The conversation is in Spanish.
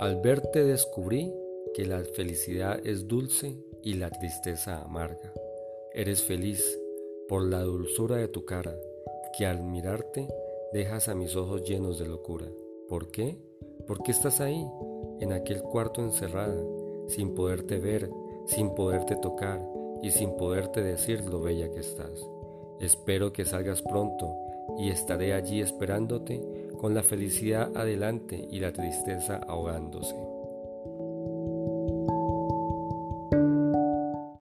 Al verte descubrí que la felicidad es dulce y la tristeza amarga. Eres feliz por la dulzura de tu cara, que al mirarte dejas a mis ojos llenos de locura. ¿Por qué? Porque estás ahí, en aquel cuarto encerrada, sin poderte ver, sin poderte tocar y sin poderte decir lo bella que estás. Espero que salgas pronto y estaré allí esperándote con la felicidad adelante y la tristeza ahogándose.